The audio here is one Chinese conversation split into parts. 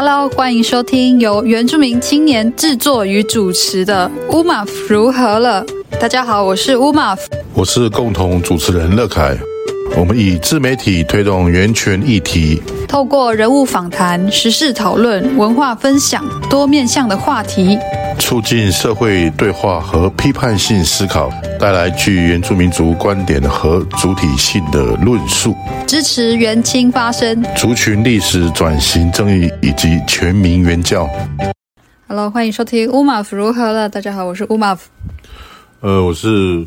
Hello，欢迎收听由原住民青年制作与主持的《乌马夫如何了》。大家好，我是乌马夫，我是共同主持人乐凯。我们以自媒体推动原权议题，透过人物访谈、时事讨论、文化分享多面向的话题，促进社会对话和批判性思考，带来具原住民族观点和主体性的论述，支持原青发声，族群历史转型正义以及全民原教。Hello，欢迎收听乌马夫如何了？大家好，我是乌马夫。呃，我是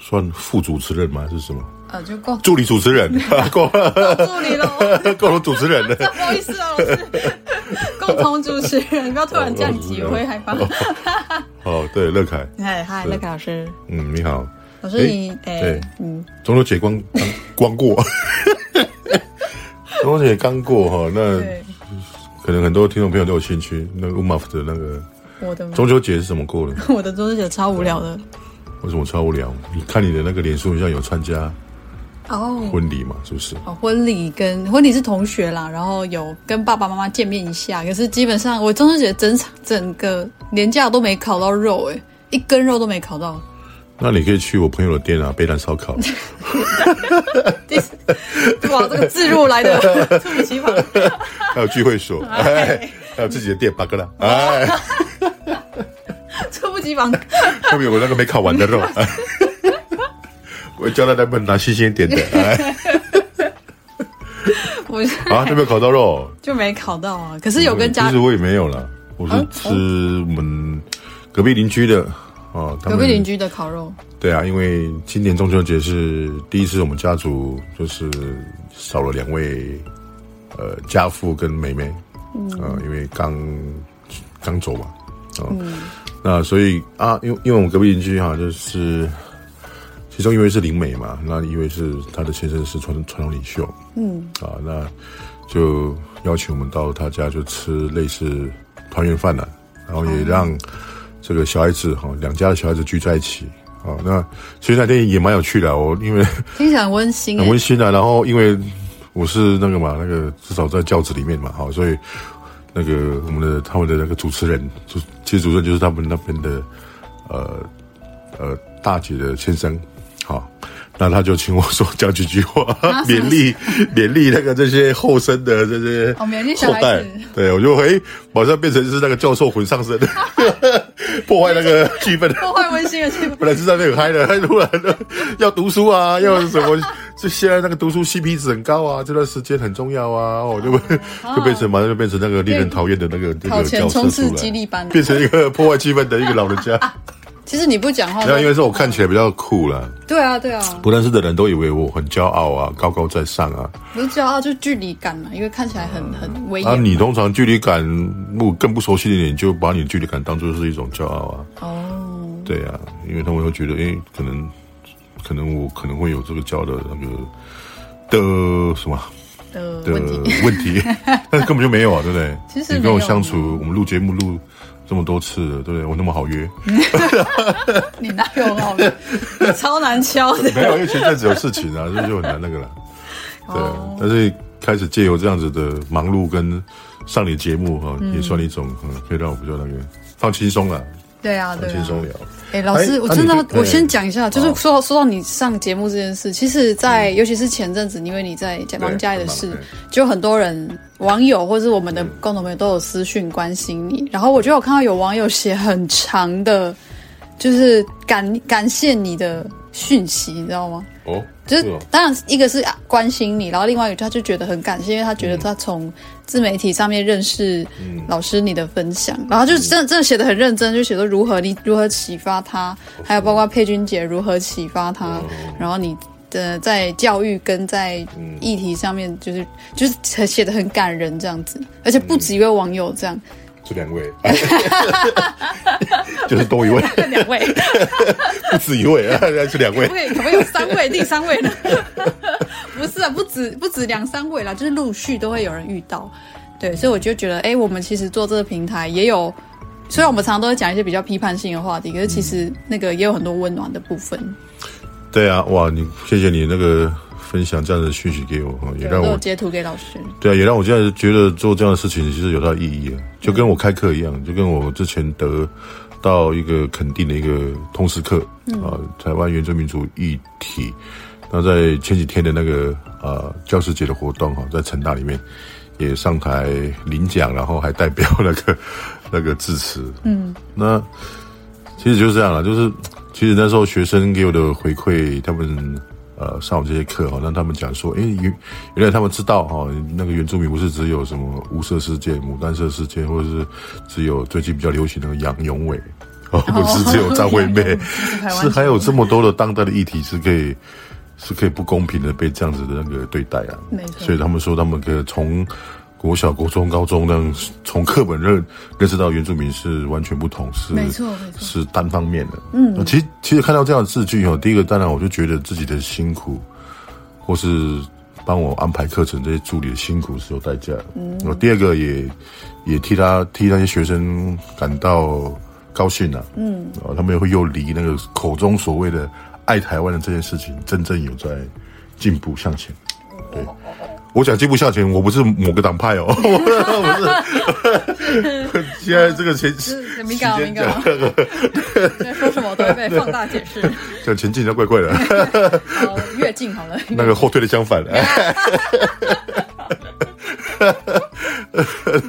算副主持人吗？还是什么？呃，就够助理主持人，够助理了，够了主持人了。不好意思啊，我是共同主持人，你不要突然这样挤，我会害怕。哦，对，乐凯，嗨嗨，乐凯老师，嗯，你好，老师你，哎，对，嗯，中秋节刚刚刚过，中秋节刚过哈，那可能很多听众朋友都有兴趣，那个乌马夫的那个，我的中秋节是怎么过的？我的中秋节超无聊的，为什么超无聊？你看你的那个脸书好像有参加。哦，婚礼嘛，是不是？哦，婚礼跟婚礼是同学啦，然后有跟爸爸妈妈见面一下，可是基本上我中秋节整场整个年假都没烤到肉，哎，一根肉都没烤到。那你可以去我朋友的店啊，贝丹烧烤。哇，这个自入来的 猝不及防。还有聚会所，哎，还有自己的店，巴哥拉，哎，猝不及防。后面有那个没烤完的肉。我叫他来问拿新鲜点的，哎，我啊，就没有烤到肉，就没烤到啊。可是有跟家，其实我也没有了，我是吃我们隔壁邻居的啊，隔壁邻居的烤肉。对啊，因为今年中秋节是第一次，我们家族就是少了两位呃家父跟妹妹，嗯，啊，因为刚刚走嘛，啊，那所以啊，因为因为我们隔壁邻居哈，就是。其中一位是灵媒嘛，那一位是他的先生是传传统领袖，嗯，啊，那就邀请我们到他家就吃类似团圆饭了，然后也让这个小孩子哈两家的小孩子聚在一起，啊，那其实那天也蛮有趣的，我因为 听起来很温馨，很温馨的，然后因为我是那个嘛，那个至少在轿子里面嘛，好，所以那个我们的他们的那个主持人，主其实主持人就是他们那边的呃呃大姐的先生。好，那他就请我说讲几句话，勉励勉励那个这些后生的这些后代。对，我就诶马上变成是那个教授魂上身，破坏那个气氛，破坏温馨的气氛。本来是在那边很嗨的，他突然 要读书啊，要什么？就现在那个读书 CP 值很高啊，这段时间很重要啊，我就会就变成马上就变成那个令人讨厌的那个那个教授出来，变成一个破坏气氛的一个老人家。其实你不讲话，那因为是我看起来比较酷啦。对啊，对啊。不认识的人都以为我很骄傲啊，高高在上啊。不是骄傲，就是距离感嘛，因为看起来很很威严。啊，你通常距离感，我更不熟悉的人，就把你的距离感当做是一种骄傲啊。哦。对啊，因为他们会觉得，哎，可能可能我可能会有这个骄的那个的什么的的问题，但是根本就没有啊，对不对？其实你跟我相处，我们录节目录。这么多次了，对不对？我那么好约，你哪有好约？超难敲的。没有，因为前阵子有事情啊，所以就很难那个了。对，oh. 但是开始借由这样子的忙碌跟上你节目哈，嗯、也算一种嗯，可以让我比较那个放轻松了。对啊，对啊，轻松聊。哎，老师，我真的，我先讲一下，就是说到说到你上节目这件事，其实，在尤其是前阵子，因为你在忙家里的事，就很多人网友或是我们的共同朋友都有私讯关心你。然后我觉得我看到有网友写很长的，就是感感谢你的讯息，你知道吗？哦，就是当然一个是关心你，然后另外一个他就觉得很感谢，因为他觉得他从自媒体上面认识老师你的分享，然后就真的真的写的很认真，就写说如何你如何启发他，还有包括佩君姐如何启发他，然后你的在教育跟在议题上面就是就是写的很感人这样子，而且不止一位网友这样。这两位，就是多一位，两位，不止一位啊，是两位，可不可以有三位？第三位呢？不是啊，不止不止两三位啦，就是陆续都会有人遇到，对，所以我就觉得，哎，我们其实做这个平台也有，虽然我们常常都会讲一些比较批判性的话题，可是其实那个也有很多温暖的部分。对啊，哇，你谢谢你那个分享这样的讯息给我，也让我截图给老师。对啊，也让我现在觉得做这样的事情其实有它的意义啊，就跟我开课一样，就跟我之前得到一个肯定的一个通识课啊，台湾原住民族议题。那在前几天的那个呃教师节的活动哈，在成大里面也上台领奖，然后还代表那个那个致辞。嗯，那其实就是这样了，就是其实那时候学生给我的回馈，他们呃上我这些课哈，让他们讲说，诶，原原来他们知道哈，那个原住民不是只有什么无色世界、牡丹色世界，或者是只有最近比较流行那个杨永伟，哦，不是只有张惠妹，是还有这么多的当代的议题是可以。是可以不公平的被这样子的那个对待啊，没错。所以他们说，他们可以从国小、国中、高中那样从课本认认识到原住民是完全不同，是没错，没错，是单方面的。嗯，其实其实看到这样的字句哦，第一个当然我就觉得自己的辛苦，或是帮我安排课程这些助理的辛苦是有代价的。嗯，第二个也也替他替那些学生感到高兴啊。嗯，他们也会又离那个口中所谓的。爱台湾的这件事情，真正有在进步向前。对，我想进步向前，我不是某个党派哦，不是。现在这个前很敏感，敏感。说什么都会被放大解释。讲前进，就怪怪的。越进好了。那个后退的相反了。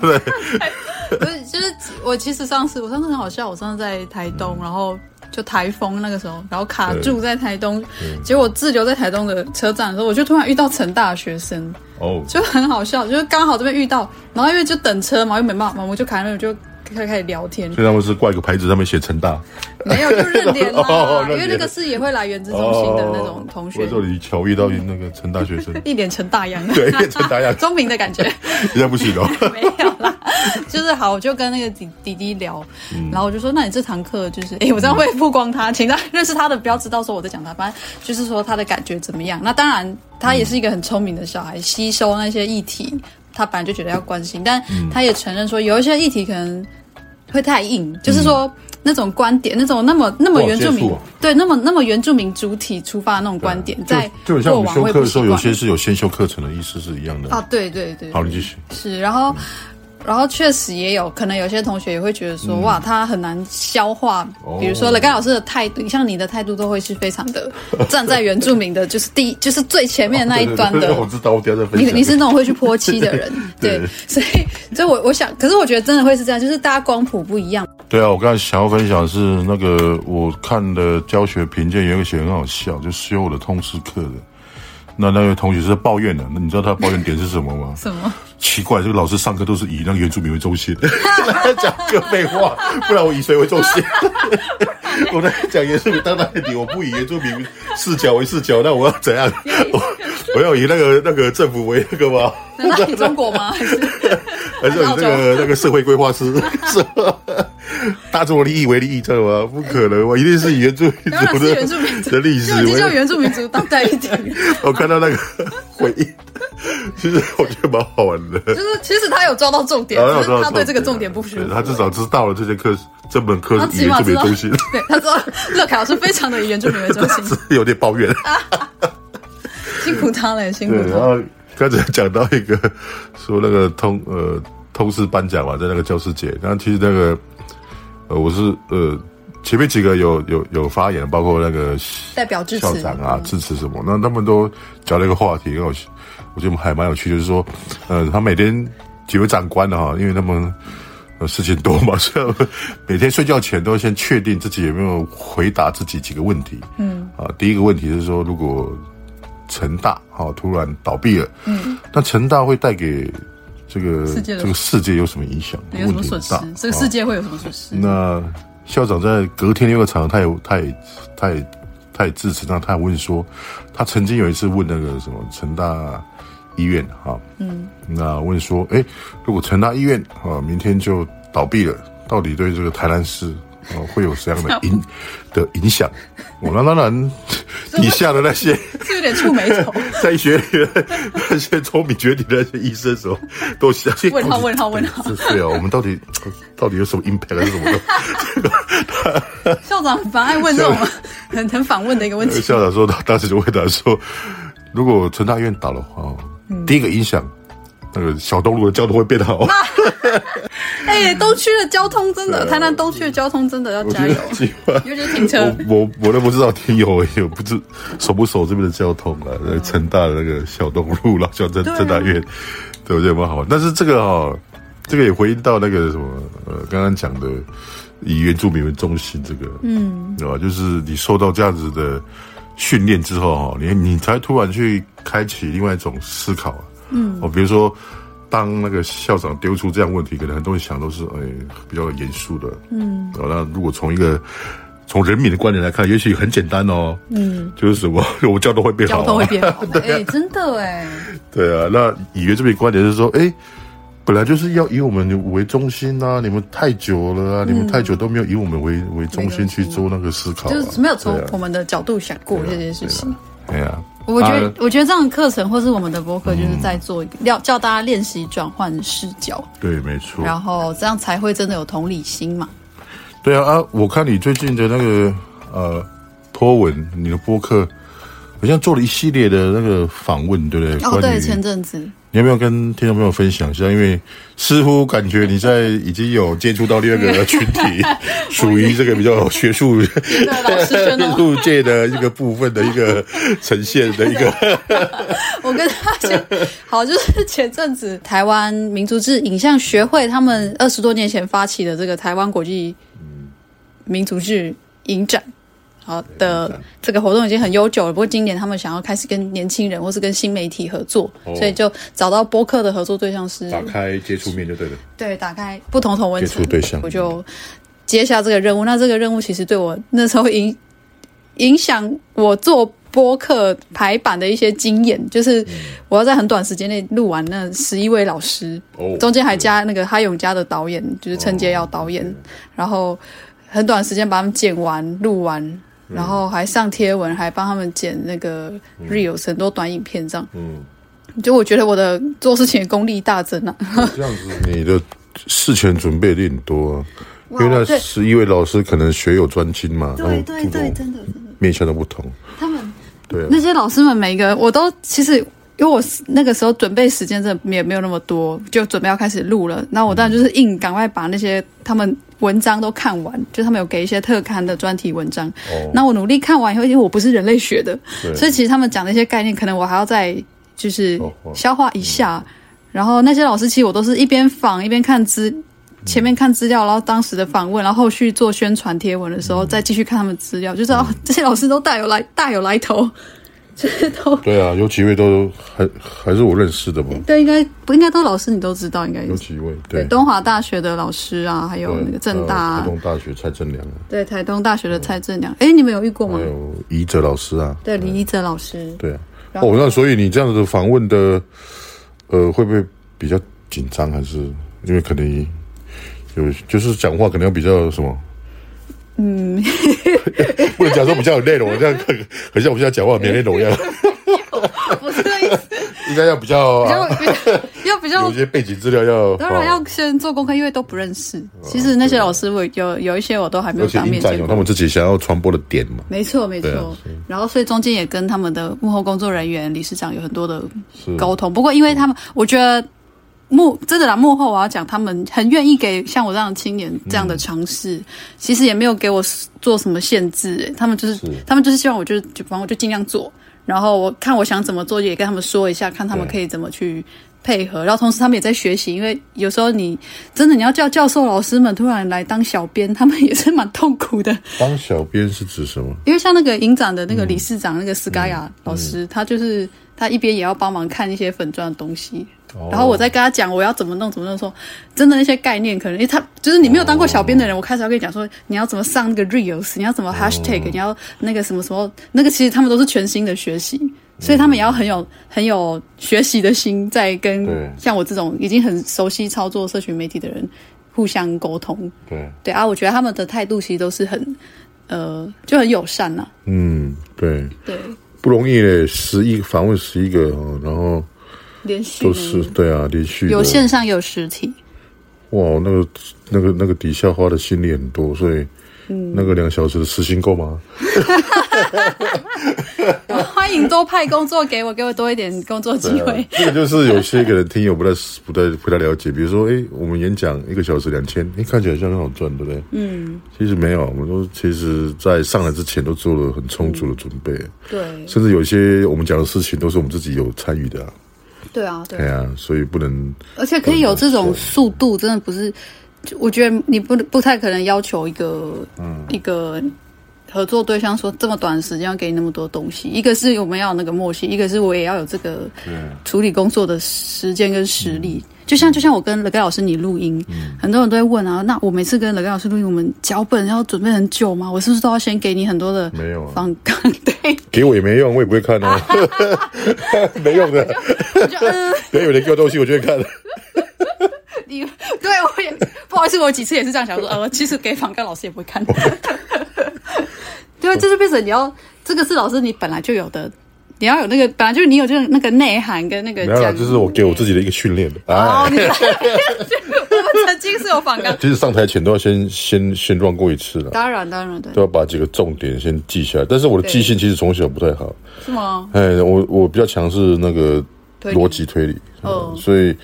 对。不是，就是我其实上次，我上次很好笑，我上次在台东，然后。就台风那个时候，然后卡住在台东，结果滞留在台东的车站的时候，我就突然遇到成大学生，哦，就很好笑，就是刚好这边遇到，然后因为就等车嘛，又没办法嘛，我就卡在那里就。开开始聊天，所以他们是挂一个牌子，上面写成大，没有就认脸啦，哦、因为那个是也会来原资中心的那种同学。我这里巧遇到那个成大学生，一脸成大样，对，一脸成大样，聪明的感觉，现在不行哦。没有啦，就是好，我就跟那个弟弟弟聊，嗯、然后我就说，那你这堂课就是，哎，我这样会曝光他，请他认识他的，不要知道说我在讲他，反正就是说他的感觉怎么样。那当然，他也是一个很聪明的小孩，吸收那些议题，他本来就觉得要关心，但他也承认说有一些议题可能。会太硬，就是说、嗯、那种观点，那种那么那么原住民，对，那么那么原住民主体出发的那种观点，在就很像我们修课的时候，有些是有先修课程的意思是一样的。啊，对对对，好，你继续。是，然后。嗯然后确实也有可能，有些同学也会觉得说，嗯、哇，他很难消化。哦、比如说，雷盖老师的态度，像你的态度，都会是非常的站在原住民的，就是第一，就是最前面那一端的。哦、对对对，我知道，我等下再分享。你你是那种会去泼漆的人，对，对，所以，所以我我想，可是我觉得真的会是这样，就是大家光谱不一样。对啊，我刚才想要分享的是那个我看的教学评鉴，有一个写很好笑，就修我的通识课的。那那位同学是在抱怨的，那你知道他抱怨点是什么吗？什么？奇怪，这个老师上课都是以那个原住民为中心，讲个废话，不然我以谁为中心？我在讲原住民当代议题，我不以原住民视角为视角，那我要怎样？我我要以那个那个政府为那个吗？难道以中国吗？还是还是以那个那个社会规划师？是吧？大众利益为利益，知道吗？不可能，我一定是以原住民族的原住民的历史为原住民族当代一点。我看到那个回应，其实我觉得蛮好玩的。就是其实他有抓到重点，他对这个重点不熟。他至少知道了这节课这门课是以原住民中心。对，他说乐凯老师非常的以原住民为中心，有点抱怨。辛苦他了，辛苦他。然后刚才讲到一个说那个通呃通识颁奖嘛，在那个教师节，然后其实那个。呃，我是呃，前面几个有有有发言，包括那个代表支持校长啊，支持什么？那他们都讲了一个话题，我我觉得还蛮有趣，就是说，呃，他每天几位长官的哈，因为他们呃事情多嘛，所以每天睡觉前都要先确定自己有没有回答自己几个问题。嗯，啊，第一个问题是说，如果成大哈突然倒闭了，嗯，那成大会带给这个这个世界有什么影响？有什么损失？这个世界会有什么损失？那校长在隔天那个场合，他也他也他也他也致辞，那他也问说，他曾经有一次问那个什么成大医院哈，嗯，那问说，哎，如果成大医院啊明天就倒闭了，到底对这个台南市？哦，会有这样的影的影响。我那当然，底下的那些是有点触霉头，在医学里的那些聪明绝顶的那些医生时候，都相信问号问号问号。对啊，我们到底到底有什么 impact 还是什么的？校长很爱问这种很很反问的一个问题。校长说，他当时就回答说，如果成大医院倒的话，嗯、第一个影响。那个小东路的交通会变好。哎、欸，东区的交通真的，啊、台南东区的交通真的要加油。尤其停车，我我，我都不知道听友有不知熟不熟这边的交通啊？那成大的那个小东路，老小镇政大院，对我觉得蛮好玩。但是这个哈、哦，这个也回应到那个什么呃，刚刚讲的以原住民为中心这个，嗯，对吧？就是你受到这样子的训练之后哈，你你才突然去开启另外一种思考。嗯，哦，比如说，当那个校长丢出这样问题，可能很多人想都是哎比较严肃的。嗯，哦，那如果从一个从人民的观点来看，也许很简单哦。嗯，就是什么，我交通会变好，交通会变好。对，哎，真的哎。对啊，那以为这边观点是说，哎，本来就是要以我们为中心啊，你们太久了啊，你们太久都没有以我们为为中心去做那个思考，就是没有从我们的角度想过这件事情。对啊。我觉得，啊、我觉得这样的课程或是我们的播客，就是在做要叫大家练习转换视角。对，没错。然后这样才会真的有同理心嘛。对啊啊！我看你最近的那个呃 po 文，你的播客好像做了一系列的那个访问，对不对？哦，对，前阵子。你有没有跟听众朋友分享一下？因为似乎感觉你在已经有接触到第二个群体，属于这个比较学术、学术界的一个部分的一个呈现的一个。我跟他讲，好，就是前阵子台湾民族志影像学会他们二十多年前发起的这个台湾国际民族志影展。好的，这个活动已经很悠久了。不过今年他们想要开始跟年轻人或是跟新媒体合作，哦、所以就找到播客的合作对象是打开接触面就对了。对，打开不同同温层接触对象，我就接下这个任务。那这个任务其实对我那时候影影响我做播客排版的一些经验，就是我要在很短时间内录完那十一位老师，哦、中间还加那个哈永家的导演，就是陈杰耀导演，哦、然后很短时间把他们剪完录完。然后还上贴文，还帮他们剪那个 reels 很多短影片，这样。嗯，就我觉得我的做事情的功力大增啊。这样子，你的事前准备的很多啊。因为那十一位老师可能学有专精嘛。对对对，真的，面向的不同。他们对那些老师们，每一个我都其实，因为我那个时候准备时间真的也没有那么多，就准备要开始录了。那我当然就是硬赶快把那些他们。文章都看完，就他们有给一些特刊的专题文章。哦，那我努力看完以后，因为我不是人类学的，所以其实他们讲的一些概念，可能我还要再就是消化一下。哦哦、然后那些老师，其实我都是一边访一边看资，前面看资料，然后当时的访问，然后后续做宣传贴文的时候，嗯、再继续看他们资料，就知道这些老师都大有来大有来头。这些都对啊，有几位都还还是我认识的吧？对，应该不应该都老师你都知道，应该有几位对，对东华大学的老师啊，还有那个政大台东大学蔡正良，对台东大学的蔡正良，哎、嗯，你们有遇过吗？还有宜哲老师啊，对李宜哲老师，对啊。哦，那所以你这样子访问的，呃，会不会比较紧张？还是因为可能有就是讲话可能要比较什么？嗯，不能讲说比较有内容，这样很很像我们现在讲话没内容一样。不是这意思，应该要比较，比较要比较有一些背景资料要，当然要先做功课，因为都不认识。其实那些老师我有有一些我都还没有当面见过。有他们自己想要传播的点嘛？没错没错。然后所以中间也跟他们的幕后工作人员、理事长有很多的沟通。不过因为他们，我觉得。幕真的啦，幕后我要讲，他们很愿意给像我这样的青年这样的尝试，嗯、其实也没有给我做什么限制，他们就是，是他们就是希望我就就反正我就尽量做，然后我看我想怎么做，也跟他们说一下，看他们可以怎么去配合，然后同时他们也在学习，因为有时候你真的你要叫教授老师们突然来当小编，他们也是蛮痛苦的。当小编是指什么？因为像那个影展的那个理事长、嗯、那个斯嘎亚老师，他就是他一边也要帮忙看一些粉钻的东西。然后我再跟他讲我要怎么弄怎么弄，说真的那些概念可能，因为他就是你没有当过小编的人，我开始要跟你讲说你要怎么上那个 reels，你要怎么 hashtag，你要那个什么什么，那个其实他们都是全新的学习，所以他们也要很有很有学习的心，在跟像我这种已经很熟悉操作社群媒体的人互相沟通。对对啊，我觉得他们的态度其实都是很呃就很友善呐、啊。嗯，对对，不容易嘞，十一访问十一个哦，然后。连续都是对啊，连续有线上有实体。哇，那个那个那个底下花的心力很多，所以嗯，那个两小时的时薪够吗？欢迎多派工作给我，给我多一点工作机会。这个就是有些可能听友不太不太不太了解，比如说，哎，我们演讲一个小时两千，哎，看起来像很好赚，对不对？嗯，其实没有，我们都其实在上来之前都做了很充足的准备。对，甚至有些我们讲的事情都是我们自己有参与的。对啊，对啊，所以不能，而且可以有这种速度，真的不是。我觉得你不不太可能要求一个、嗯、一个合作对象说这么短时间要给你那么多东西。一个是我们要有那个默契，一个是我也要有这个处理工作的时间跟实力。嗯、就像就像我跟乐盖老师你录音，嗯、很多人都会问啊，那我每次跟乐盖老师录音，我们脚本要准备很久吗？我是不是都要先给你很多的没有访纲？对，给我也没用，我也不会看哦，没用的。别有人给我东西，我就会看。你对我也不好意思，我有几次也是这样想说，呃，其实给访纲老师也不会看。对，这就变成你要这个是老师你本来就有的，你要有那个本来就是你有这种那个内涵跟那个。没有，就是我给我自己的一个训练的。哦，你 我们曾经是有访纲，其实上台前都要先先先乱过一次了。当然当然对，都要把几个重点先记下来。但是我的记性其实从小不太好。是吗？哎，我我比较强势那个逻辑推理，嗯，所以。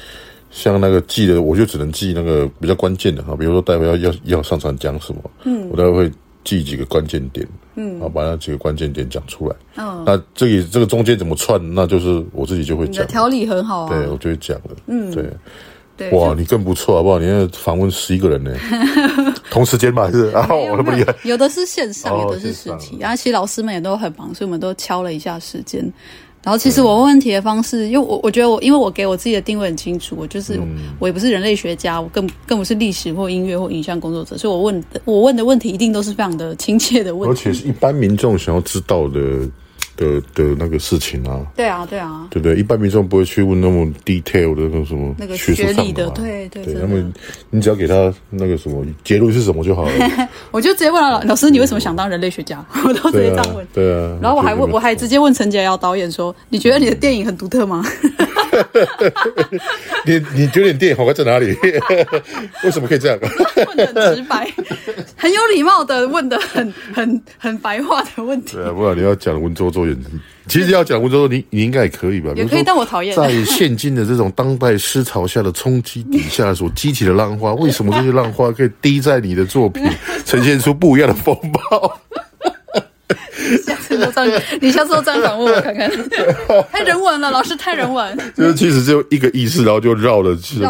像那个记的，我就只能记那个比较关键的哈，比如说待会要要要上场讲什么，嗯，我待会会记几个关键点，嗯，然后把那几个关键点讲出来，嗯，那这里这个中间怎么串，那就是我自己就会讲，条理很好啊，对，我就会讲了，嗯，对，对，哇，你更不错好不好？你要访问十一个人呢，同时间吧，还是？啊，我那么厉害，有的是线上，有的是实体，然后其实老师们也都很忙，所以我们都敲了一下时间。然后其实我问问题的方式，因为我我觉得我因为我给我自己的定位很清楚，我就是、嗯、我也不是人类学家，我更更不是历史或音乐或影像工作者，所以我问的我问的问题一定都是非常的亲切的问题，而且是一般民众想要知道的。的的那个事情啊，对啊，对啊，对不对？一般民众不会去问那么 detail 的那种什么那个学历的，对对对。那么你只要给他那个什么结论是什么就好了。我就直接问了老师，你为什么想当人类学家？我都直接这样问。对啊。然后我还问，我还直接问陈杰瑶导演说：“你觉得你的电影很独特吗？” 你你觉得你电影好看在哪里？为什么可以这样？问的很直白，很有礼貌的问的很很很白话的问题。对啊，不然你要讲文绉绉。其实要讲文绉绉，你你应该也可以吧？也可以，但我讨厌。在现今的这种当代思潮下的冲击底下所激起的浪花，为什么这些浪花可以滴在你的作品，呈现出不一样的风暴？下次都这样，你下次都这样反问我看看。太人文了，老师太人文。就是其实只有一个意思，然后就绕了这个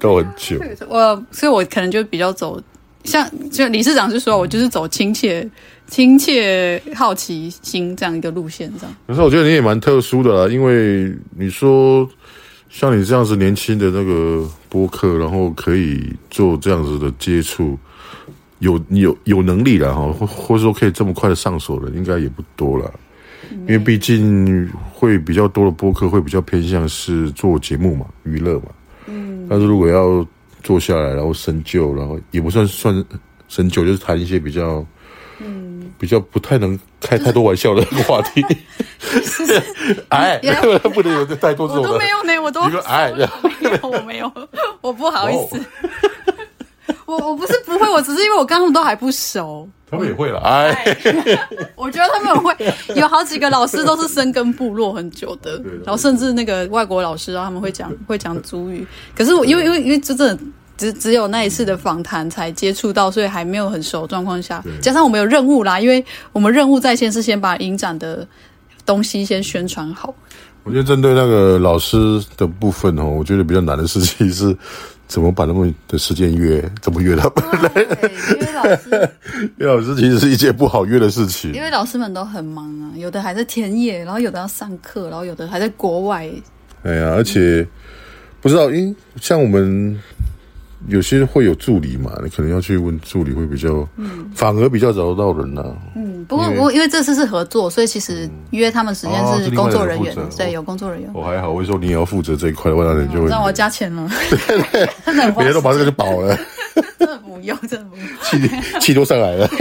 绕很久。我所以，我可能就比较走像就理事长是说，我就是走亲切。亲切、好奇心这样一个路线，这样。可是我觉得你也蛮特殊的啦，因为你说像你这样子年轻的那个播客，然后可以做这样子的接触，有有有能力了哈，或或者说可以这么快的上手的，应该也不多了。因为毕竟会比较多的播客会比较偏向是做节目嘛，娱乐嘛。嗯。但是如果要坐下来，然后深究，然后也不算算深究，就是谈一些比较。嗯比较不太能开太多玩笑的 话题，哎，不能有太多这种。我都没有呢，我都哎，没有，我没有，我不好意思。我我不是不会，我只是因为我跟他们都还不熟。他们也会了，哎，我觉得他们会有好几个老师都是深耕部落很久的，然后甚至那个外国老师啊，他们会讲会讲族语。可是我因为因为因为真的。只只有那一次的访谈才接触到，所以还没有很熟状况下，加上我们有任务啦，因为我们任务在先是先把影展的东西先宣传好。我觉得针对那个老师的部分哦，我觉得比较难的事情是，怎么把那么的时间约，怎么约他 们来？约老师，约老师其实是一件不好约的事情，因为老师们都很忙啊，有的还在田野，然后有的要上课，然后有的还在国外。哎呀，而且不知道，因像我们。有些会有助理嘛，你可能要去问助理会比较，嗯，反而比较找得到人呐、啊。嗯，不过不过因为这次是合作，所以其实约他们时间是工作人员，嗯、对，有工作人员。我还好，我说你也要负责这一块的话，那你就会、嗯、让我加钱了。对对，别人都把这个就饱了。真的不用，真的不用，气气都上来了。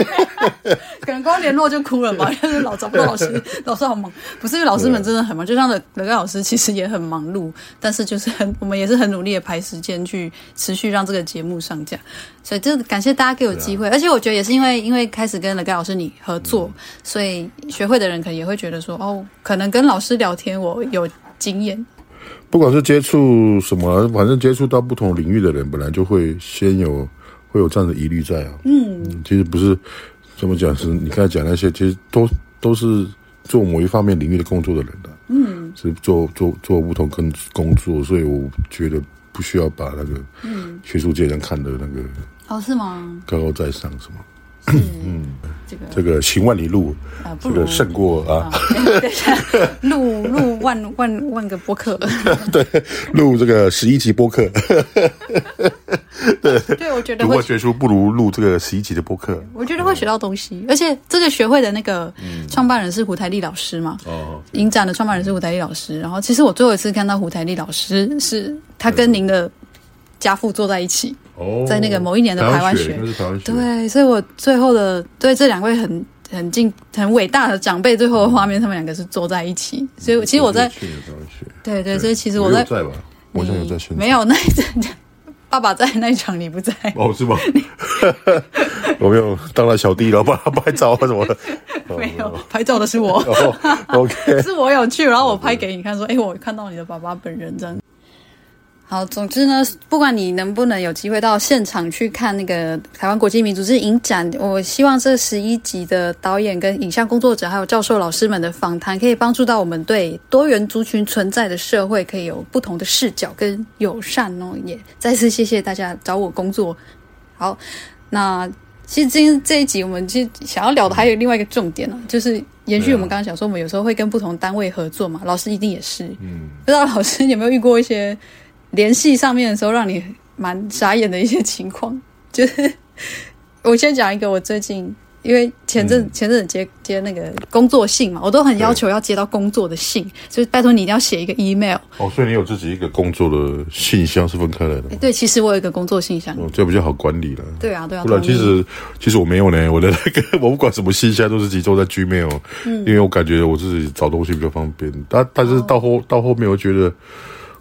可能光联络就哭了吧，就是老找不到老师，老师好忙。不是因为老师们真的很忙，就像乐乐老师其实也很忙碌，但是就是很我们也是很努力的排时间去持续让这个节目上架。所以真的感谢大家给我机会，啊、而且我觉得也是因为因为开始跟了盖老师你合作，嗯、所以学会的人可能也会觉得说哦，可能跟老师聊天我有经验。不管是接触什么，反正接触到不同领域的人，本来就会先有会有这样的疑虑在啊。嗯，其实不是怎么讲，是你刚才讲那些，其实都都是做某一方面领域的工作的人的。嗯，是做做做不同跟工作，所以我觉得不需要把那个学术界人看的那个哦，是吗？高高在上是吗？是嗯，这个这个行万里路，啊、这个胜过啊，录录万万万个播客，对，录这个十一集播客，对，对我觉得读过学书不如录这个十一集的播客，我觉得会学到东西，而且这个学会的那个创办人是胡台丽老师嘛，哦、嗯，影展的创办人是胡台丽老师，然后其实我最后一次看到胡台丽老师是他跟您的家父坐在一起。哦，在那个某一年的台湾学，对，所以我最后的对这两位很很敬很伟大的长辈，最后的画面，他们两个是坐在一起。所以其实我在，对对，所以其实我在，在吧？我现在有在没有那一阵，爸爸在那一场，你不在哦？是吗？我没有当了小弟了，帮他拍照什么的，没有拍照的是我。OK，是我有去，然后我拍给你看，说，哎，我看到你的爸爸本人这样。好，总之呢，不管你能不能有机会到现场去看那个台湾国际民族志影展，我希望这十一集的导演跟影像工作者还有教授老师们的访谈，可以帮助到我们对多元族群存在的社会，可以有不同的视角跟友善哦。也再次谢谢大家找我工作。好，那其实今天这一集我们其实想要聊的还有另外一个重点呢，就是延续我们刚刚讲说，我们有时候会跟不同单位合作嘛，老师一定也是。嗯，不知道老师有没有遇过一些？联系上面的时候，让你蛮傻眼的一些情况，就是我先讲一个，我最近因为前阵、嗯、前阵子接接那个工作信嘛，我都很要求要接到工作的信，就是拜托你一定要写一个 email。哦，所以你有自己一个工作的信箱是分开来的？对，其实我有一个工作信箱，哦，这比较好管理了。对啊，对啊。不然其实其实我没有呢，我的那个 我不管什么信箱都是集中在 Gmail，嗯，因为我感觉我自己找东西比较方便。但但是到后、哦、到后面，我觉得。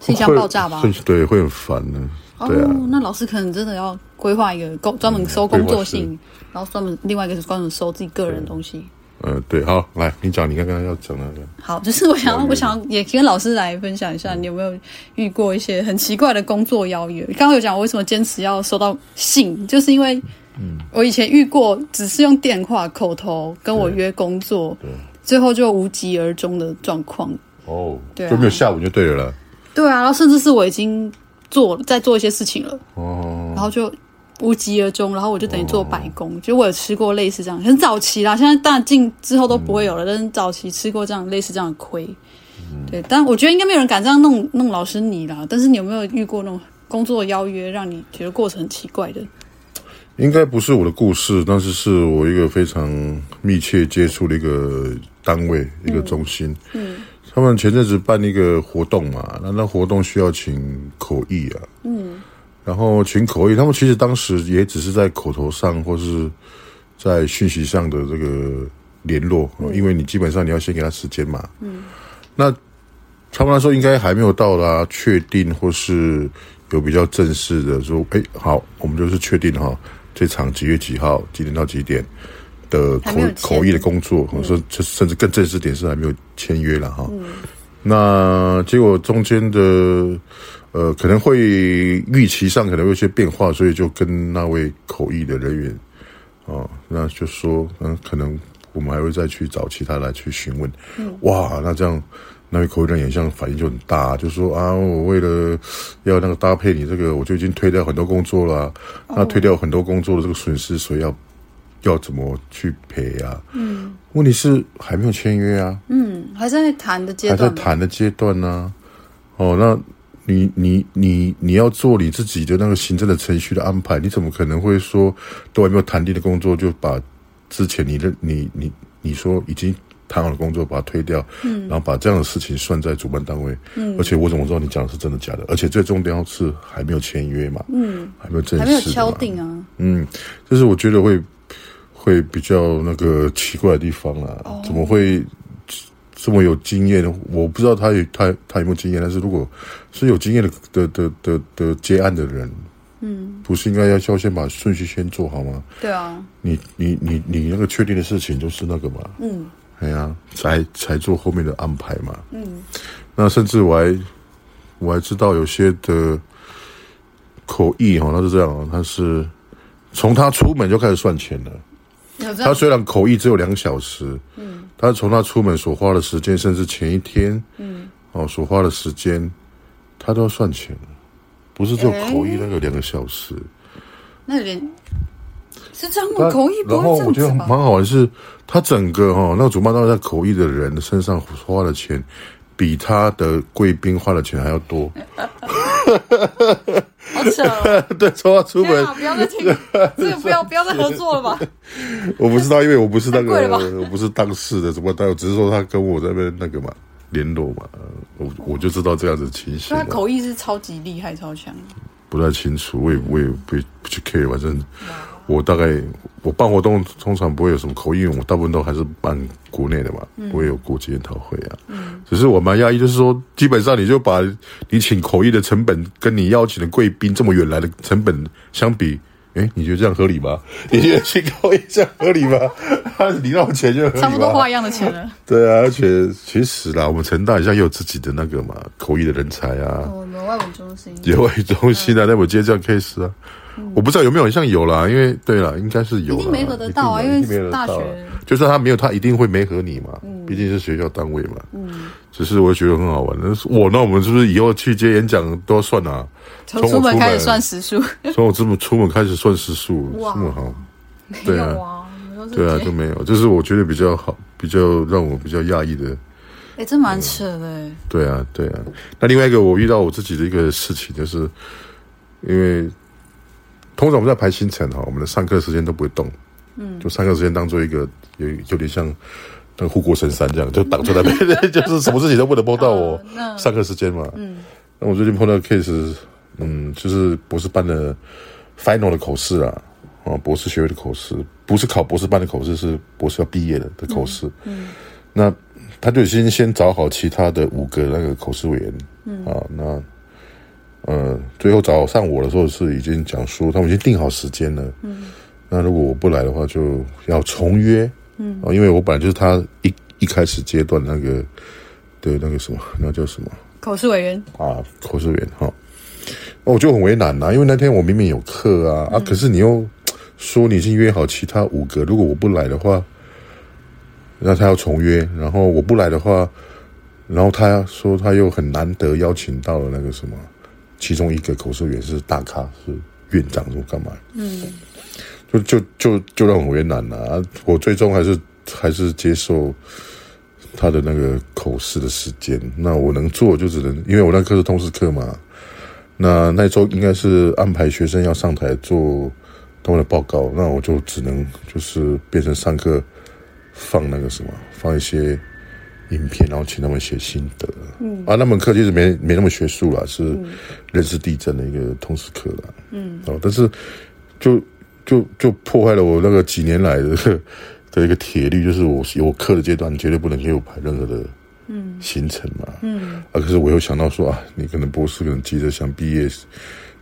信箱爆炸吧？对，会很烦的。对啊，那老师可能真的要规划一个工专门收工作信，然后专门另外一个是专门收自己个人的东西。呃，对，好，来，你讲你刚刚要讲的那个。好，就是我想，我想也跟老师来分享一下，你有没有遇过一些很奇怪的工作邀约？刚刚有讲我为什么坚持要收到信，就是因为，嗯，我以前遇过只是用电话口头跟我约工作，最后就无疾而终的状况。哦，对，就没有下文就对了。对啊，然后甚至是我已经做在做一些事情了，哦，然后就无疾而终，然后我就等于做白工。就、哦、我有吃过类似这样，很早期啦，现在当然进之后都不会有了，嗯、但是早期吃过这样类似这样的亏。嗯、对，但我觉得应该没有人敢这样弄弄老师你啦。但是你有没有遇过那种工作邀约，让你觉得过程很奇怪的？应该不是我的故事，但是是我一个非常密切接触的一个单位，一个中心。嗯。嗯他们前阵子办一个活动嘛，那那活动需要请口译啊，嗯，然后请口译，他们其实当时也只是在口头上或是在讯息上的这个联络，嗯，因为你基本上你要先给他时间嘛，嗯，那他们来说应该还没有到达确定或是有比较正式的说，哎，好，我们就是确定哈，这场几月几号几点到几点。的口口译的工作，或者说甚至更正式点是还没有签约了哈。嗯、那结果中间的呃可能会预期上可能会有一些变化，所以就跟那位口译的人员啊、哦，那就说嗯，可能我们还会再去找其他来去询问。嗯、哇，那这样那位口译人员像反应就很大，就说啊，我为了要那个搭配你这个，我就已经推掉很多工作了。哦、那推掉很多工作的这个损失，所以要。要怎么去赔啊？嗯，问题是还没有签约啊。嗯，还在谈的阶段，还在谈的阶段呢。哦，那你你你你要做你自己的那个行政的程序的安排，你怎么可能会说都还没有谈定的工作就把之前你的你你你说已经谈好的工作把它推掉，嗯，然后把这样的事情算在主办单位，嗯，而且我怎么知道你讲的是真的假的？而且最重要是还没有签约嘛，嗯，还没有正式，还没有敲定啊，嗯，就是我觉得会会比较那个奇怪的地方啊，哦、怎么会这么有经验？我不知道他有他他有没有经验，但是如果是有经验的的的的的接案的人。嗯，不是应该要要先把顺序先做好吗？对啊，你你你你那个确定的事情就是那个嘛，嗯，哎呀、啊，才才做后面的安排嘛，嗯，那甚至我还我还知道有些的口译哈，他是这样，他是从他出门就开始算钱了，他虽然口译只有两小时，嗯，他从他出门所花的时间，甚至前一天，嗯，哦，所花的时间，他都要算钱了。不是只有口译那个两个小时，欸、那连是这样吗？口译不会这样子吧？然后我觉得蛮好玩的是，他整个哈那个主办单位在口译的人身上花的钱，比他的贵宾花的钱还要多。好扯、哦！对，从他出门不要再听，这个不要不要再合作了吧？我不知道，因为我不是那个，我不是当事的，怎么但我只是说他跟我在那边那个嘛。联络嘛，我我就知道这样子情形。他口译是超级厉害、超强。不太清楚，我也我也不不去 care，反正我大概我办活动通常不会有什么口音，我大部分都还是办国内的嘛，不会有国际研讨会啊。嗯，只是我蛮讶异，就是说基本上你就把你请口译的成本跟你邀请的贵宾这么远来的成本相比。哎，你觉得这样合理吗？你觉得请口译这样合理吗？他领到钱就合理？差不多花一样的钱了。对啊，而且其实啦，我们成大好像也有自己的那个嘛，口译的人才啊。我们外文中心。有外语中心啊，那我接这样 case 啊，我不知道有没有，好像有啦，因为对啦，应该是有。一定没合得到啊，因为大学。就算他没有，他一定会没合你嘛。毕竟是学校单位嘛。嗯。只是我觉得很好玩，那是我那我们是不是以后去接演讲都要算啊？从出门开始算时数，从我这么出门开始算时数，这么好，对啊，对啊，都没有，这是我觉得比较好，比较让我比较讶异的。哎，这蛮扯的。对啊，对啊。那另外一个我遇到我自己的一个事情，就是因为通常我们在排行程哈，我们的上课时间都不会动，嗯，就上课时间当做一个有有点像那个护国神山这样，就挡在那边，就是什么事情都不能碰到我上课时间嘛，嗯。那我最近碰到的 case，嗯，就是博士班的 final 的口试啊，啊，博士学位的口试，不是考博士班的口试，是博士要毕业的的口试。嗯，嗯，那他就先先找好其他的五个那个口试委员，嗯，啊，那呃，最后找上我的时候是已经讲说他们已经定好时间了，嗯，那如果我不来的话，就要重约，嗯，啊，因为我本来就是他一一开始阶段那个的那个什么，那叫什么？口试委员。啊，口试委员哈，那我就很为难呐，因为那天我明明有课啊，嗯、啊，可是你又说你已经约好其他五个，如果我不来的话，那他要重约，然后我不来的话，然后他说他又很难得邀请到了那个什么，其中一个口试员是大咖，是院长，说干嘛？嗯，就就就就让我为难了啊，我最终还是还是接受。他的那个口试的时间，那我能做就只能，因为我那课是通识课嘛。那那周应该是安排学生要上台做他们的报告，那我就只能就是变成上课放那个什么，放一些影片，然后请他们写心得。嗯，啊，那门课其实没没那么学术啦，是认识地震的一个通识课啦。嗯，哦，但是就就就破坏了我那个几年来的。的一个铁律就是，我有课的阶段绝对不能给我排任何的嗯行程嘛，嗯啊，可是我又想到说啊，你可能博士可能急着想毕业，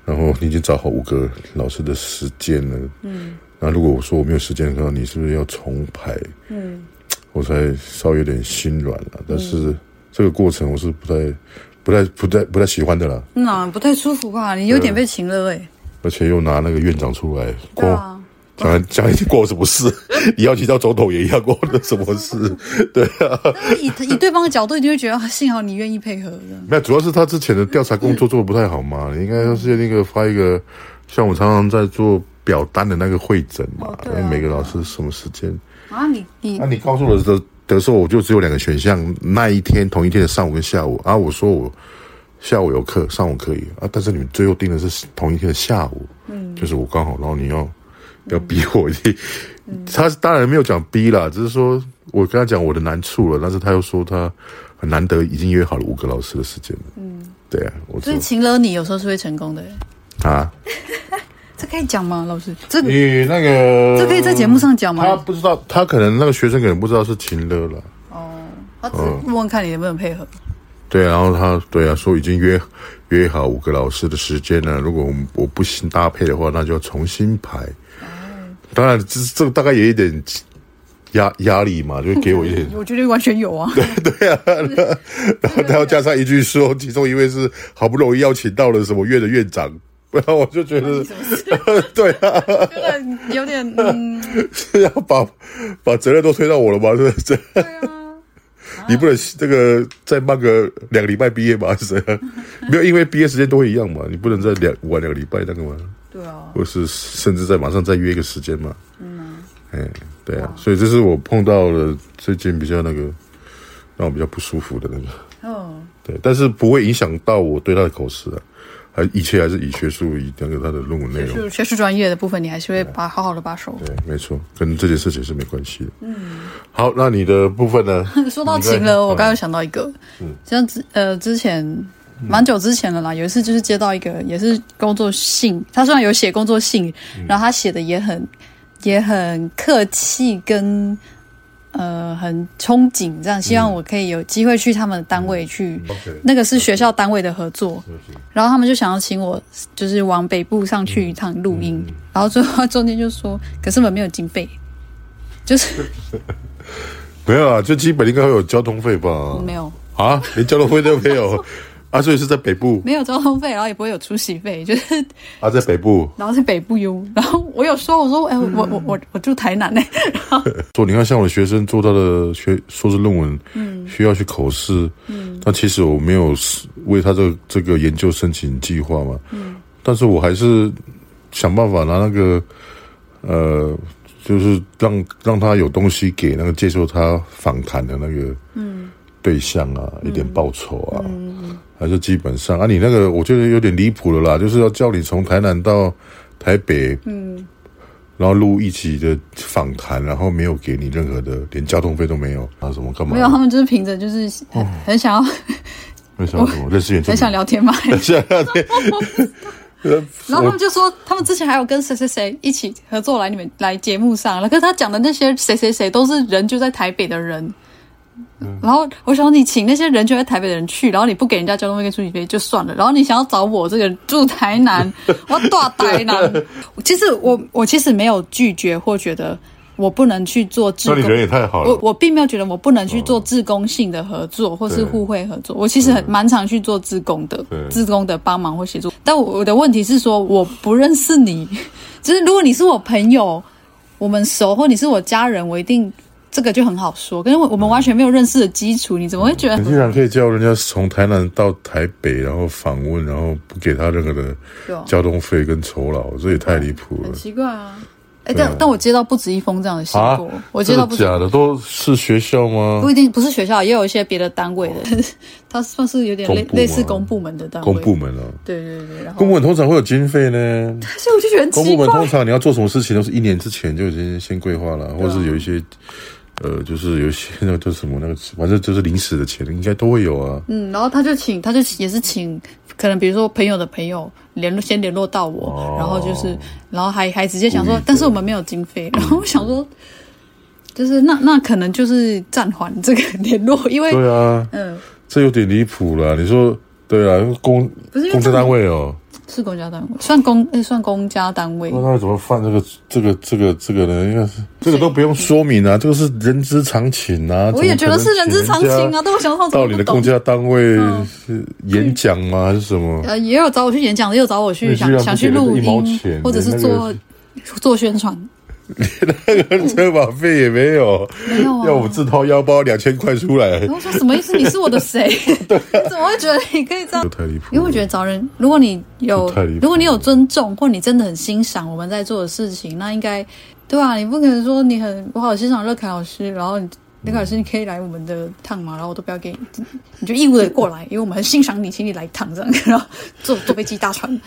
然后你已经找好五个老师的时间了，嗯，那如果我说我没有时间的话，你是不是要重排？嗯，我才稍微有点心软了，但是这个过程我是不太、不太、不太、不太喜欢的啦，那不太舒服吧？你有点被请了哎，而且又拿那个院长出来，对啊。讲讲已经过了什么事？你要提到总统也一样过了什么事？对啊，以以对方的角度，你就会觉得幸好你愿意配合的。没有，主要是他之前的调查工作做的不太好嘛。嗯、你应该要是那个发一个，像我常常在做表单的那个会诊嘛，每个老师什么时间啊？你你那、啊、你告诉我的的时候，我就只有两个选项，那一天同一天的上午跟下午。啊，我说我下午有课，上午可以啊，但是你们最后定的是同一天的下午，嗯，就是我刚好，然后你要。要逼我，嗯、他当然没有讲逼啦，只是说我跟他讲我的难处了，但是他又说他很难得已经约好了五个老师的时间了。嗯，对啊，我所以情了你有时候是会成功的。啊，这可以讲吗，老师？这你那个这可以在节目上讲吗？他不知道，他可能那个学生可能不知道是情勒了。哦，他只问问看你能不能配合。对，然后他对啊说已经约约好五个老师的时间了，如果我我不行搭配的话，那就要重新排。嗯、当然，这这个大概有一点压压力嘛，就给我一点。我觉得完全有啊。对对啊，然后他要加上一句说，其中一位是好不容易邀请到了什么院的院长，然后我就觉得，对啊，有点有点嗯，是 要把把责任都推到我了吗？是不是？对啊。你不能这个再慢个两个礼拜毕业吧？还 是怎样？没有，因为毕业时间都会一样嘛。你不能再两晚两个礼拜那个吗？对啊。或是甚至在马上再约一个时间嘛。嗯。哎，对啊。所以这是我碰到了最近比较那个让我比较不舒服的那个。哦。对，但是不会影响到我对他的口试啊。还一切还是以学术以那个他的论文内容，学术学术专业的部分，你还是会把好好的把守。对，没错，跟这件事情是没关系的。嗯，好，那你的部分呢？说到情了，我刚刚想到一个，嗯，像之呃之前蛮久之前了啦，有一次就是接到一个也是工作信，他虽然有写工作信，然后他写的也很也很客气跟。呃，很憧憬，这样希望我可以有机会去他们的单位去，嗯那个是学校单位的合作然后他们就想要请我，就是往北部上去一趟录音，嗯、然后最后中间就说，可是我们没有经费，就是 没有啊，就基本应该会有交通费吧？没有。啊，连交通费都没有。啊，所以是在北部，没有交通费，然后也不会有出席费，就是 啊，在北部，然后在北部哟。然后我有说，我说，哎、欸，我我我我住台南呢。说，你看，像我的学生做他的学硕士论文，嗯，需要去口试，嗯，但其实我没有为他这个、这个研究申请计划嘛，嗯，但是我还是想办法拿那个，呃，就是让让他有东西给那个接受他访谈的那个，嗯，对象啊，一点报酬啊。还是基本上啊，你那个我觉得有点离谱了啦，就是要叫你从台南到台北，嗯，然后录一集的访谈，然后没有给你任何的，连交通费都没有啊，什么干嘛？没有，他们就是凭着就是很、哦、很想要，很想要什么认识很想聊天嘛，很想聊天。然后他们就说，他们之前还有跟谁谁谁一起合作来你们来节目上，可是他讲的那些谁谁谁都是人就在台北的人。然后我想你请那些人就在台北的人去，然后你不给人家交通费跟出席费就算了，然后你想要找我这个住台南，我要大台南。其实我我其实没有拒绝或觉得我不能去做志工，那你人也太好了。我我并没有觉得我不能去做志工性的合作或是互惠合作，我其实很蛮常去做志工的，志工的帮忙或协助。但我的问题是说我不认识你，就是如果你是我朋友，我们熟，或你是我家人，我一定。这个就很好说，可是我们完全没有认识的基础，你怎么会觉得？你竟然可以叫人家从台南到台北，然后访问，然后不给他任何的交通费跟酬劳，这也太离谱了。很奇怪啊！哎，但但我接到不止一封这样的信过，我接到不假的，都是学校吗？不一定，不是学校，也有一些别的单位的，他算是有点类类似公部门的单位。公部门啊，对对对，然后公部门通常会有经费呢。所以我就觉得公部门通常你要做什么事情，都是一年之前就已经先规划了，或者是有一些。呃，就是有些那个叫什么那个，反正就是临时的钱，应该都会有啊。嗯，然后他就请，他就也是请，可能比如说朋友的朋友联络，先联络到我，哦、然后就是，然后还还直接想说，但是我们没有经费，然后我想说，就是那那可能就是暂缓这个联络，因为对啊，嗯，这有点离谱了。你说对啊，公不是公家单位哦。是公家单位，算公诶，算公家单位。那他怎么犯这个这个这个这个呢？应该是这个都不用说明啊，这个是人之常情啊。我也觉得是人之常情啊，但我想到到你的公家单位是演讲吗？还是什么？呃，也有找我去演讲，也有找我去想想去录音，或者是做做宣传。连那个车马费也没有，没有啊！要我自掏腰包两千块出来。我说什么意思？你是我的谁？对啊，怎么会觉得你可以这样？太离谱！因为我觉得找人，如果你有，如果你有尊重，或你真的很欣赏我们在做的事情，那应该对啊，你不可能说你很我好欣赏乐凯老师，然后乐凯老师你可以来我们的趟嘛，然后我都不要给你，你就义务的过来，因为我们很欣赏你，请你来一趟这样，然后坐坐飞机搭船。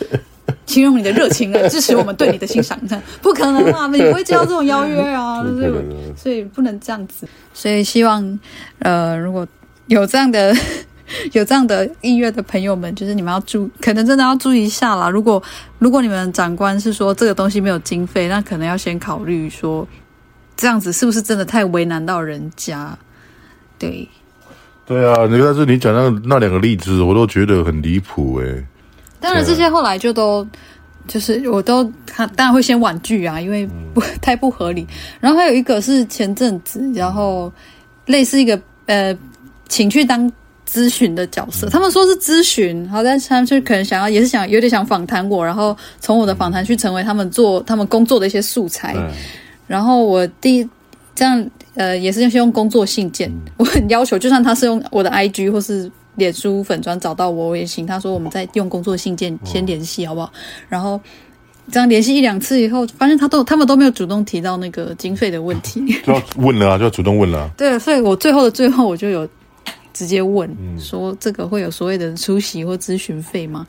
请用你的热情来支持我们对你的欣赏，这样不可能啊！你不会接到这种邀约啊，所以？所以不能这样子。所以希望，呃，如果有这样的 有这样的意愿的朋友们，就是你们要注，可能真的要注意一下啦。如果如果你们长官是说这个东西没有经费，那可能要先考虑说，这样子是不是真的太为难到人家？对。对啊，你但是你讲那那两个例子，我都觉得很离谱哎。当然，这些后来就都就是我都他当然会先婉拒啊，因为不 太不合理。然后还有一个是前阵子，然后类似一个呃，请去当咨询的角色，他们说是咨询，好，但是他们就可能想要也是想有点想访谈我，然后从我的访谈去成为他们做他们工作的一些素材。然后我第一这样。呃，也是先用工作信件，我很要求，就算他是用我的 IG 或是脸书粉专找到我，我也行他说我们再用工作信件先联系，好不好？然后这样联系一两次以后，发现他都他们都没有主动提到那个经费的问题，就要问了啊，就要主动问了啊。对，所以我最后的最后，我就有直接问说，这个会有所谓的出席或咨询费吗？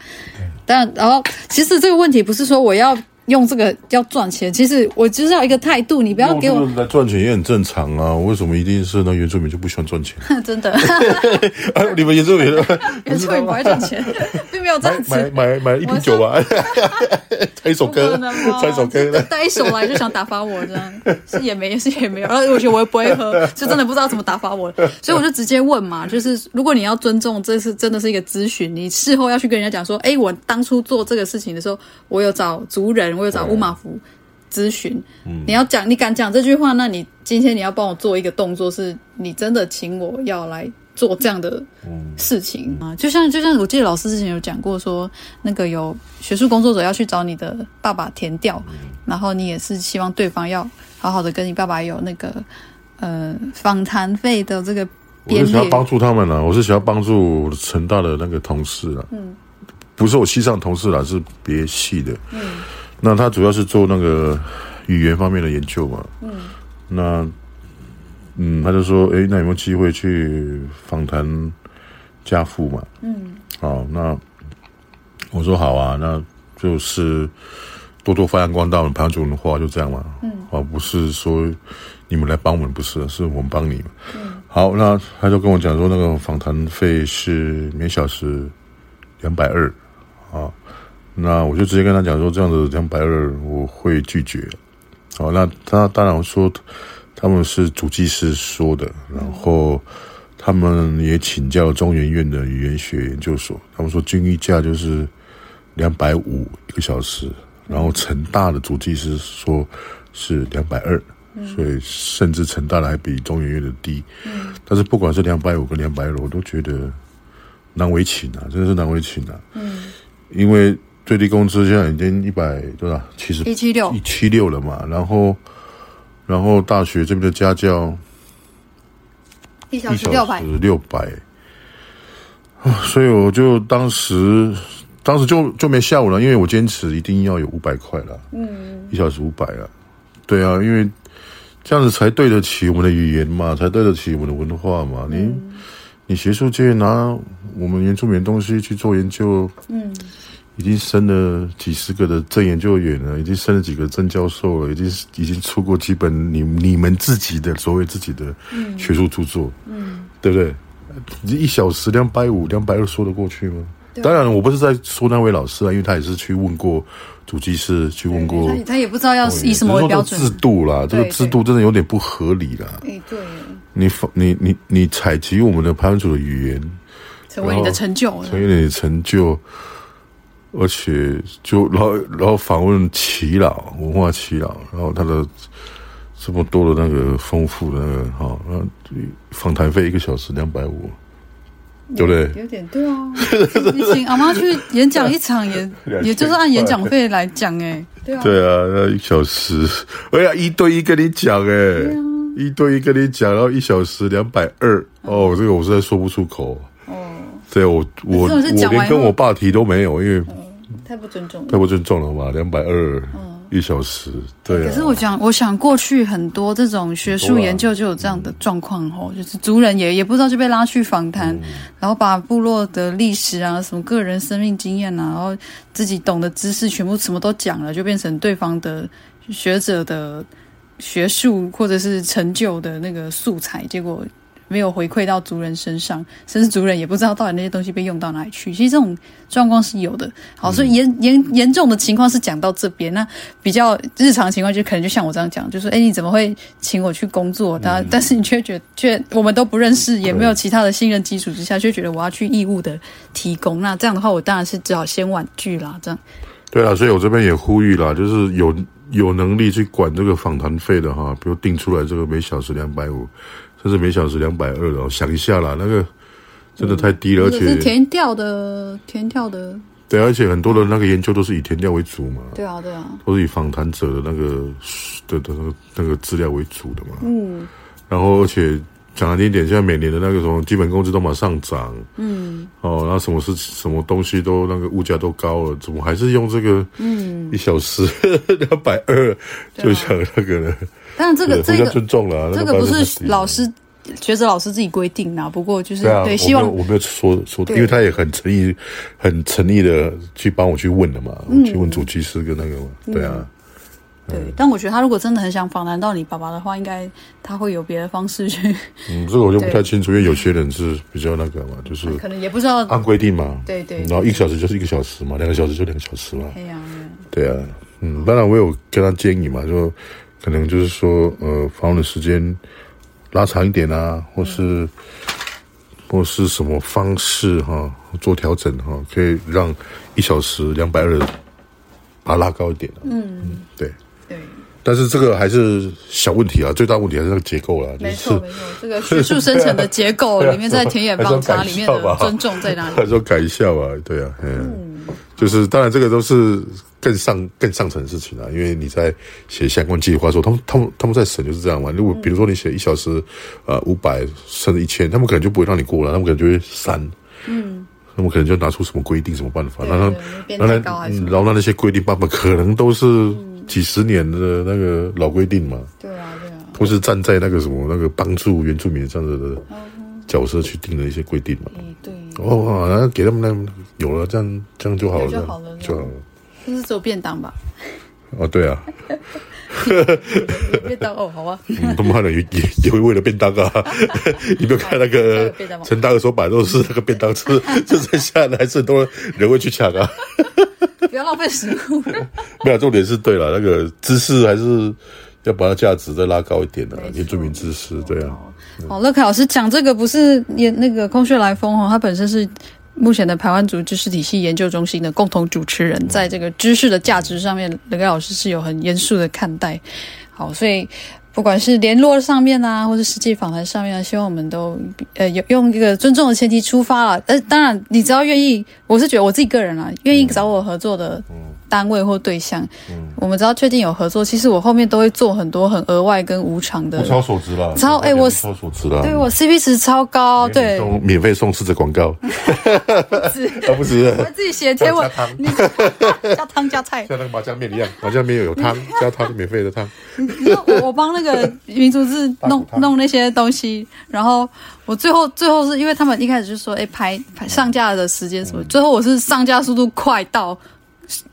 但然后其实这个问题不是说我要。用这个要赚钱，其实我就是要一个态度，你不要给我来赚钱也很正常啊。为什么一定是那原住民就不喜欢赚钱？真的，你们原住民，原住民不爱赚钱，并没有这样子。买买买一瓶酒吧，唱一首歌，唱一首歌，带一首来就想打发我，这样是也没是也没有。然后我觉得我也不会喝，就真的不知道怎么打发我，所以我就直接问嘛，就是如果你要尊重，这是真的是一个咨询，你事后要去跟人家讲说，哎，我当初做这个事情的时候，我有找族人。我有找乌马福咨询，嗯、你要讲，你敢讲这句话，那你今天你要帮我做一个动作，是你真的请我要来做这样的事情啊？就像就像我记得老师之前有讲过说，说那个有学术工作者要去找你的爸爸填掉，然后你也是希望对方要好好的跟你爸爸有那个呃访谈费的这个。我是想要帮助他们了，我是想要帮助成大的那个同事了，嗯，不是我系上同事啦，是别系的，嗯。那他主要是做那个语言方面的研究嘛？嗯，那嗯，他就说，哎，那有没有机会去访谈家父嘛？嗯，好，那我说好啊，那就是多多发扬光大我们排湾族文化，就这样嘛。嗯，而不是说你们来帮我们，不是，是我们帮你。嗯，好，那他就跟我讲说，那个访谈费是每小时两百二啊。那我就直接跟他讲说，这样子两百二我会拒绝。好，那他当然说他们是主技师说的，然后他们也请教中研院的语言学研究所，他们说均一价就是两百五一个小时，然后成大的主技师说是两百二，所以甚至成大的还比中研院的低。但是不管是两百五跟两百二，我都觉得难为情啊，真的是难为情啊。嗯，因为。最低工资现在已经一百多少？七十一七六一七六了嘛。然后，然后大学这边的家教一小时六百六百啊，所以我就当时当时就就没下午了，因为我坚持一定要有五百块了。嗯，一小时五百了。对啊，因为这样子才对得起我们的语言嘛，才对得起我们的文化嘛。你、嗯、你学术界拿我们原住民东西去做研究，嗯。已经升了几十个的正研究员了，已经升了几个正教授了，已经已经出过几本你你们自己的所谓自己的学术著作，嗯，嗯对不对？一小时两百五、两百二说得过去吗？对当然，我不是在说那位老师啊，因为他也是去问过主机师，去问过他，他也不知道要以什么为标准。制度啦，这个制度真的有点不合理啦。哎，对，你你你你采集我们的排湾族的语言，成为你的成就，成为你的成就。而且就然后然后访问耆老文化耆老，然后他的这么多的那个丰富的那个哈，然后访谈费一个小时两百五，对不对？有点对啊。你请阿妈去演讲一场也也就是按演讲费来讲哎，对啊。对啊，那一小时，哎呀，一对一跟你讲哎，一对一跟你讲，然后一小时两百二哦，这个我实在说不出口哦。对我我我连跟我爸提都没有，因为。太不尊重了，太不尊重了嘛！两百二，嗯，一小时，对、啊。可是我想，我想过去很多这种学术研究就有这样的状况哦，就是族人也也不知道就被拉去访谈，嗯、然后把部落的历史啊、什么个人生命经验啊，然后自己懂的知识全部什么都讲了，就变成对方的学者的学术或者是成就的那个素材，结果。没有回馈到族人身上，甚至族人也不知道到底那些东西被用到哪里去。其实这种状况是有的。好，所以严严严重的情况是讲到这边。那比较日常情况就可能就像我这样讲，就说：哎，你怎么会请我去工作？他、嗯、但是你却觉得，却我们都不认识，也没有其他的信任基础之下，却觉得我要去义务的提供。那这样的话，我当然是只好先婉拒啦。这样。对啊，所以我这边也呼吁啦，就是有有能力去管这个访谈费的哈，比如定出来这个每小时两百五。这是每小时两百二哦，想一下啦，那个真的太低了，嗯、而且是填调的，填调的。对，而且很多的那个研究都是以填调为主嘛。对啊，对啊，都是以访谈者的那个的的那个那个资料为主的嘛。嗯。然后，而且讲难听点，现在每年的那个什么基本工资都马上涨。嗯。哦，然后什么是什么东西都那个物价都高了，怎么还是用这个？嗯。一小时 两百二，就想那个呢？但是这个这个尊重了，这个不是老师学者老师自己规定的，不过就是对，啊、对，希望我没有说说，因为他也很诚意、很诚意的去帮我去问的嘛，嗯、去问主技师跟那个嘛，对啊，嗯、对。但我觉得他如果真的很想访谈到你爸爸的话，应该他会有别的方式去。嗯，这个我就不太清楚，因为有些人是比较那个嘛，就是可能也不知道按规定嘛，对对，然后一个小时就是一个小时嘛，两个小时就两个小时嘛，对啊，对啊，嗯，当然我有跟他建议嘛，就。可能就是说，呃，访问的时间拉长一点啊，或是，嗯、或是什么方式哈，做调整哈，可以让一小时两百二把它拉高一点，嗯，对。但是这个还是小问题啊，最大问题还是那个结构啦。没错，没错，这个学术生成的结构 里面，在田野访查里面的尊重在哪里？还说改一下吧，对啊，嗯，就是当然这个都是。更上更上层的事情啊，因为你在写相关计划的时候，他们他们他们在审就是这样嘛。如果比如说你写一小时，呃五百甚至一千，他们可能就不会让你过了，他们可能就会删。嗯，他们可能就拿出什么规定、什么办法，然后然后然后那些规定办法可能都是几十年的那个老规定嘛。对啊，对啊，或是站在那个什么那个帮助原住民这样子的角色去定的一些规定嘛。对哦，然后给他们那有了，这样这样就好了，就好了，就好了。就是做便当吧？哦，对啊，便当哦，好啊。嗯，他们可能也也也会为了便当啊。你没有看那个陈大哥说摆都是那个便当吃，就剩下的还是很多人会去抢啊。不要浪费食物。没有，重点是对了，那个知识还是要把它价值再拉高一点的，原住民知识，对啊。哦，乐凯老师讲这个不是也那个空穴来风哦，他本身是。目前的台湾族知识体系研究中心的共同主持人，在这个知识的价值上面，雷盖老师是有很严肃的看待。好，所以不管是联络上面啊，或是实际访谈上面啊，希望我们都呃有用一个尊重的前提出发了。但，当然，你只要愿意，我是觉得我自己个人啊，愿意找我合作的。单位或对象，嗯，我们只要确定有合作，其实我后面都会做很多很额外跟无偿的，超所值了，超哎，我超所值了，对我 CP 值超高，对，免费送吃的广告，不止，不止，我自己写贴文，加汤。加菜，像那个麻酱面一样，麻酱面有汤，加汤免费的汤。我我帮那个民族志弄弄那些东西，然后我最后最后是因为他们一开始就说，哎，排排上架的时间什么，最后我是上架速度快到。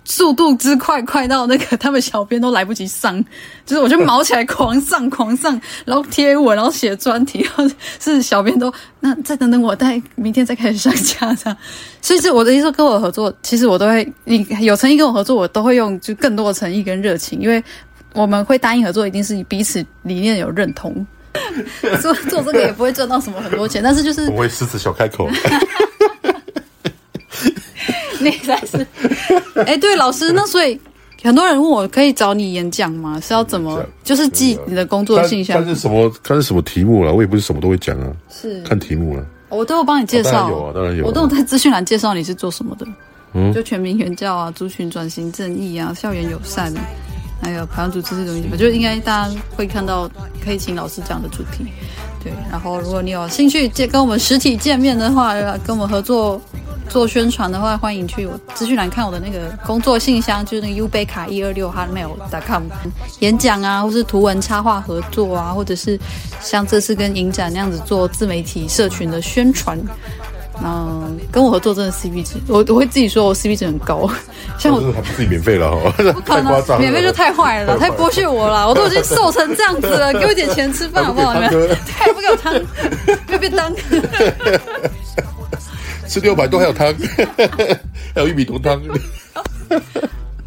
速度之快，快到那个他们小编都来不及上，就是我就毛起来狂上狂上，然后贴文，然后写专题，然后是小编都那再等等我，待明天再开始上架这样。所以是我的意思，跟我合作，其实我都会，你有诚意跟我合作，我都会用就更多的诚意跟热情，因为我们会答应合作，一定是彼此理念有认同。做做这个也不会赚到什么很多钱，但是就是我会狮子小开口。那才是，哎、欸，对，老师，那所以很多人问我可以找你演讲吗？是要怎么？就是记你的工作信箱。看是什么？看是什么题目了？我也不是什么都会讲啊。是看题目了。我都有帮你介绍。当然有啊，当然有。我都有在资讯栏介绍你是做什么的。嗯，就全民援教啊，族群转型正义啊，校园友善，还有排湾族知识中心，我觉得应该大家会看到，可以请老师讲的主题。对，然后如果你有兴趣见跟我们实体见面的话，跟我们合作。做宣传的话，欢迎去我资讯栏看我的那个工作信箱，就是那个 ubeka 一二六 hotmail.com。演讲啊，或是图文插画合作啊，或者是像这次跟影展那样子做自媒体社群的宣传。嗯，跟我合作真的 CP 值，我我会自己说我 CP 值很高。像我还不自己免费了哈，不可能，免费就太坏了，太剥削我了。我都已经瘦成这样子了，给我一点钱吃饭好不好？对，不给我汤，没有便当。吃六百多还有汤，还有玉米浓汤。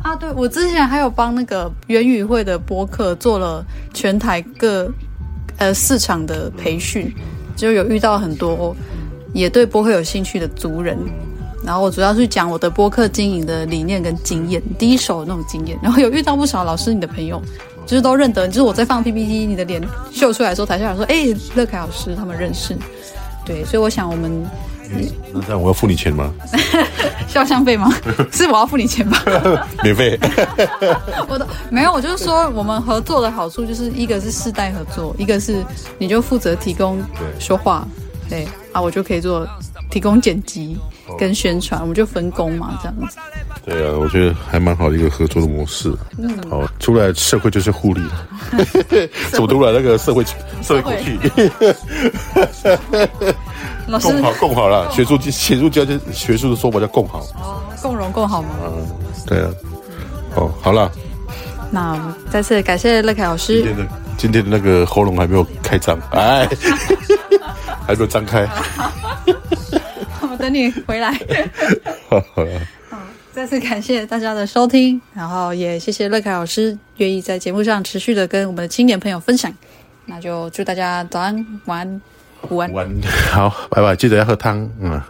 啊，对，我之前还有帮那个元宇会的播客做了全台各呃市场的培训，就有遇到很多。也对播客有兴趣的族人，然后我主要是讲我的播客经营的理念跟经验，第一手的那种经验。然后有遇到不少老师，你的朋友，就是都认得，就是我在放 PPT，你的脸秀出来的时候，台下人说：“哎，乐凯老师，他们认识。”对，所以我想我们，嗯、那这样我要付你钱吗？肖像费吗？是我要付你钱吗？免费。我的没有，我就是说我们合作的好处就是一个是世代合作，一个是你就负责提供说话。对啊，我就可以做提供剪辑跟宣传，我们就分工嘛，这样子。对啊，我觉得还蛮好的一个合作的模式。嗯，好，出来社会就是互利了。怎么读了那个社会社会过去？老师 共好共好了，学术学术家学术的说法叫共好。哦，共荣共好吗？嗯，对啊。哦，好了。那再次感谢乐凯老师。今天的今天的那个喉咙还没有开张，哎。还没有张开，我等你回来。好，再次感谢大家的收听，然后也谢谢乐凯老师愿意在节目上持续的跟我们的青年朋友分享。那就祝大家早安、晚安、午安。晚安，好，拜拜，记得要喝汤。嗯。